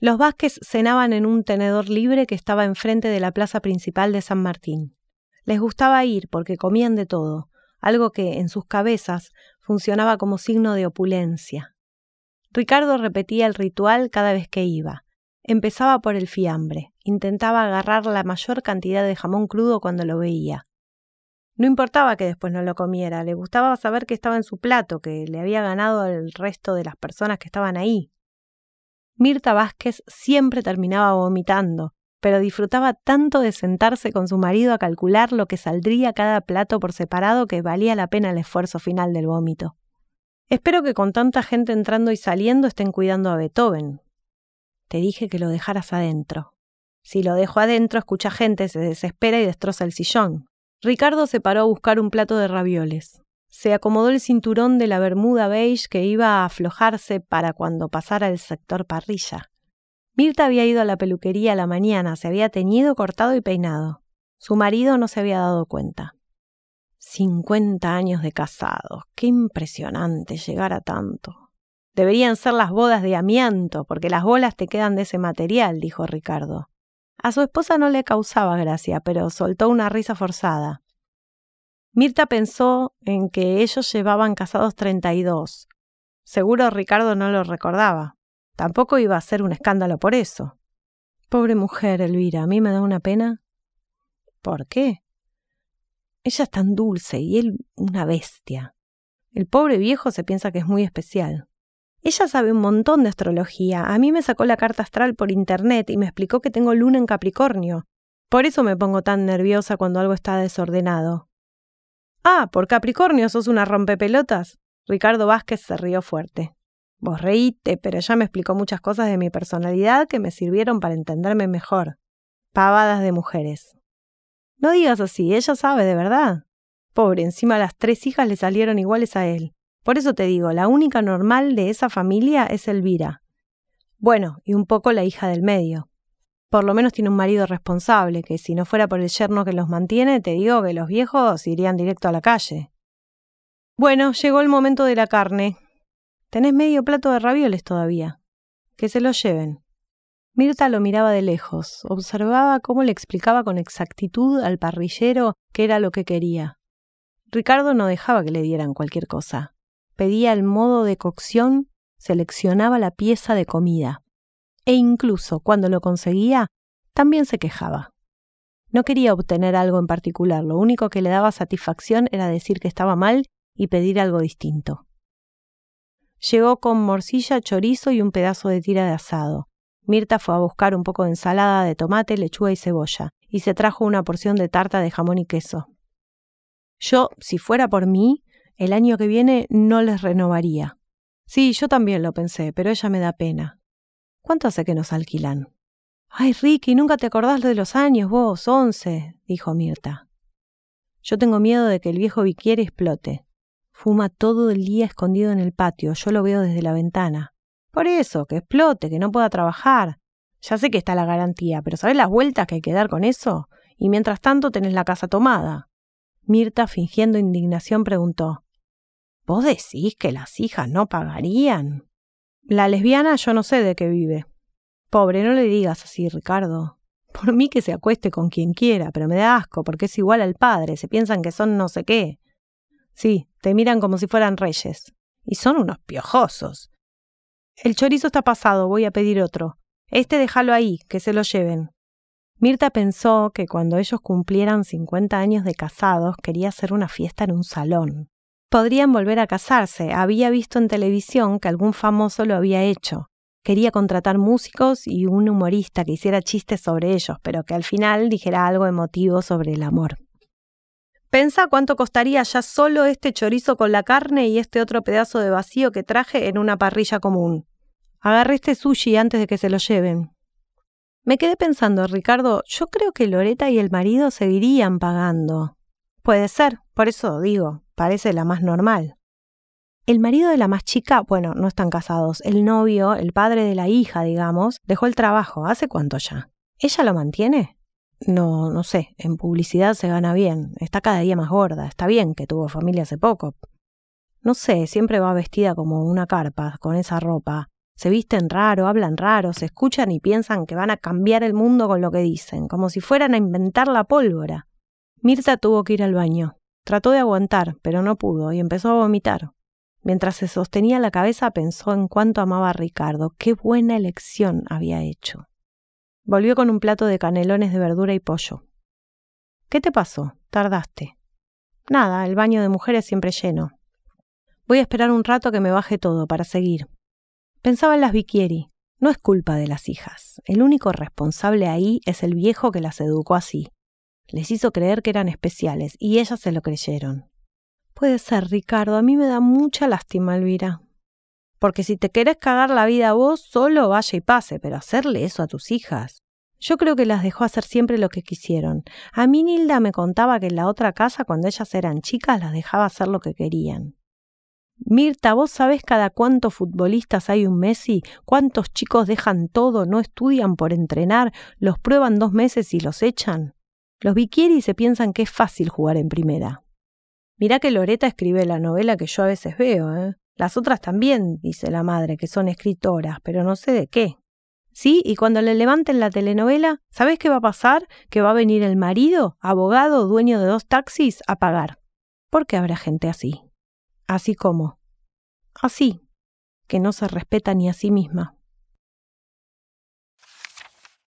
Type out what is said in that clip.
Los Vázquez cenaban en un tenedor libre que estaba enfrente de la plaza principal de San Martín. Les gustaba ir porque comían de todo, algo que en sus cabezas funcionaba como signo de opulencia. Ricardo repetía el ritual cada vez que iba. Empezaba por el fiambre, intentaba agarrar la mayor cantidad de jamón crudo cuando lo veía. No importaba que después no lo comiera, le gustaba saber que estaba en su plato, que le había ganado al resto de las personas que estaban ahí. Mirta Vázquez siempre terminaba vomitando, pero disfrutaba tanto de sentarse con su marido a calcular lo que saldría cada plato por separado que valía la pena el esfuerzo final del vómito. Espero que con tanta gente entrando y saliendo estén cuidando a Beethoven. Te dije que lo dejaras adentro. Si lo dejo adentro, escucha gente, se desespera y destroza el sillón. Ricardo se paró a buscar un plato de ravioles. Se acomodó el cinturón de la bermuda beige que iba a aflojarse para cuando pasara el sector parrilla. Mirta había ido a la peluquería a la mañana, se había teñido, cortado y peinado. Su marido no se había dado cuenta. Cincuenta años de casados. Qué impresionante llegar a tanto. Deberían ser las bodas de amianto, porque las bolas te quedan de ese material, dijo Ricardo. A su esposa no le causaba gracia, pero soltó una risa forzada. Mirta pensó en que ellos llevaban casados treinta y dos. Seguro Ricardo no lo recordaba. Tampoco iba a ser un escándalo por eso. Pobre mujer, Elvira, a mí me da una pena. ¿Por qué? Ella es tan dulce y él una bestia. El pobre viejo se piensa que es muy especial. Ella sabe un montón de astrología. A mí me sacó la carta astral por internet y me explicó que tengo luna en Capricornio. Por eso me pongo tan nerviosa cuando algo está desordenado. Ah, por Capricornio sos una rompepelotas. Ricardo Vázquez se rió fuerte. Vos reíte, pero ella me explicó muchas cosas de mi personalidad que me sirvieron para entenderme mejor. Pavadas de mujeres. No digas así, ella sabe de verdad. Pobre, encima las tres hijas le salieron iguales a él. Por eso te digo, la única normal de esa familia es Elvira. Bueno, y un poco la hija del medio. Por lo menos tiene un marido responsable, que si no fuera por el yerno que los mantiene, te digo que los viejos irían directo a la calle. Bueno, llegó el momento de la carne. Tenés medio plato de ravioles todavía. Que se lo lleven. Mirta lo miraba de lejos, observaba cómo le explicaba con exactitud al parrillero qué era lo que quería. Ricardo no dejaba que le dieran cualquier cosa pedía el modo de cocción, seleccionaba la pieza de comida. E incluso cuando lo conseguía, también se quejaba. No quería obtener algo en particular, lo único que le daba satisfacción era decir que estaba mal y pedir algo distinto. Llegó con morcilla, chorizo y un pedazo de tira de asado. Mirta fue a buscar un poco de ensalada de tomate, lechuga y cebolla, y se trajo una porción de tarta de jamón y queso. Yo, si fuera por mí, el año que viene no les renovaría. Sí, yo también lo pensé, pero ella me da pena. ¿Cuánto hace que nos alquilan? Ay, Ricky, nunca te acordás de los años, vos, once, dijo Mirta. Yo tengo miedo de que el viejo Viquier explote. Fuma todo el día escondido en el patio, yo lo veo desde la ventana. Por eso, que explote, que no pueda trabajar. Ya sé que está la garantía, pero ¿sabes las vueltas que hay que dar con eso? Y mientras tanto tenés la casa tomada. Mirta, fingiendo indignación, preguntó ¿Vos decís que las hijas no pagarían? La lesbiana yo no sé de qué vive. Pobre, no le digas así, Ricardo. Por mí que se acueste con quien quiera, pero me da asco porque es igual al padre, se piensan que son no sé qué. Sí, te miran como si fueran reyes. Y son unos piojosos. El chorizo está pasado, voy a pedir otro. Este déjalo ahí, que se lo lleven. Mirta pensó que cuando ellos cumplieran cincuenta años de casados quería hacer una fiesta en un salón podrían volver a casarse. Había visto en televisión que algún famoso lo había hecho. Quería contratar músicos y un humorista que hiciera chistes sobre ellos, pero que al final dijera algo emotivo sobre el amor. Pensa cuánto costaría ya solo este chorizo con la carne y este otro pedazo de vacío que traje en una parrilla común. Agarré este sushi antes de que se lo lleven. Me quedé pensando, Ricardo, yo creo que Loreta y el marido seguirían pagando. Puede ser, por eso digo, parece la más normal. El marido de la más chica, bueno, no están casados. El novio, el padre de la hija, digamos, dejó el trabajo. ¿Hace cuánto ya? ¿Ella lo mantiene? No, no sé. En publicidad se gana bien. Está cada día más gorda. Está bien que tuvo familia hace poco. No sé, siempre va vestida como una carpa, con esa ropa. Se visten raro, hablan raro, se escuchan y piensan que van a cambiar el mundo con lo que dicen, como si fueran a inventar la pólvora. Mirta tuvo que ir al baño. Trató de aguantar, pero no pudo, y empezó a vomitar. Mientras se sostenía la cabeza pensó en cuánto amaba a Ricardo, qué buena elección había hecho. Volvió con un plato de canelones de verdura y pollo. ¿Qué te pasó? Tardaste. Nada, el baño de mujeres siempre lleno. Voy a esperar un rato que me baje todo para seguir. Pensaba en las Viquieri. No es culpa de las hijas. El único responsable ahí es el viejo que las educó así. Les hizo creer que eran especiales y ellas se lo creyeron. Puede ser, Ricardo. A mí me da mucha lástima, Elvira. Porque si te querés cagar la vida a vos, solo vaya y pase, pero hacerle eso a tus hijas. Yo creo que las dejó hacer siempre lo que quisieron. A mí Nilda me contaba que en la otra casa, cuando ellas eran chicas, las dejaba hacer lo que querían. Mirta, ¿vos sabés cada cuántos futbolistas hay un Messi? ¿Cuántos chicos dejan todo, no estudian por entrenar, los prueban dos meses y los echan? Los Viquieri se piensan que es fácil jugar en primera. Mirá que Loreta escribe la novela que yo a veces veo, ¿eh? Las otras también, dice la madre, que son escritoras, pero no sé de qué. Sí, y cuando le levanten la telenovela, ¿sabés qué va a pasar? Que va a venir el marido, abogado, dueño de dos taxis, a pagar. ¿Por qué habrá gente así? Así como. Así, que no se respeta ni a sí misma.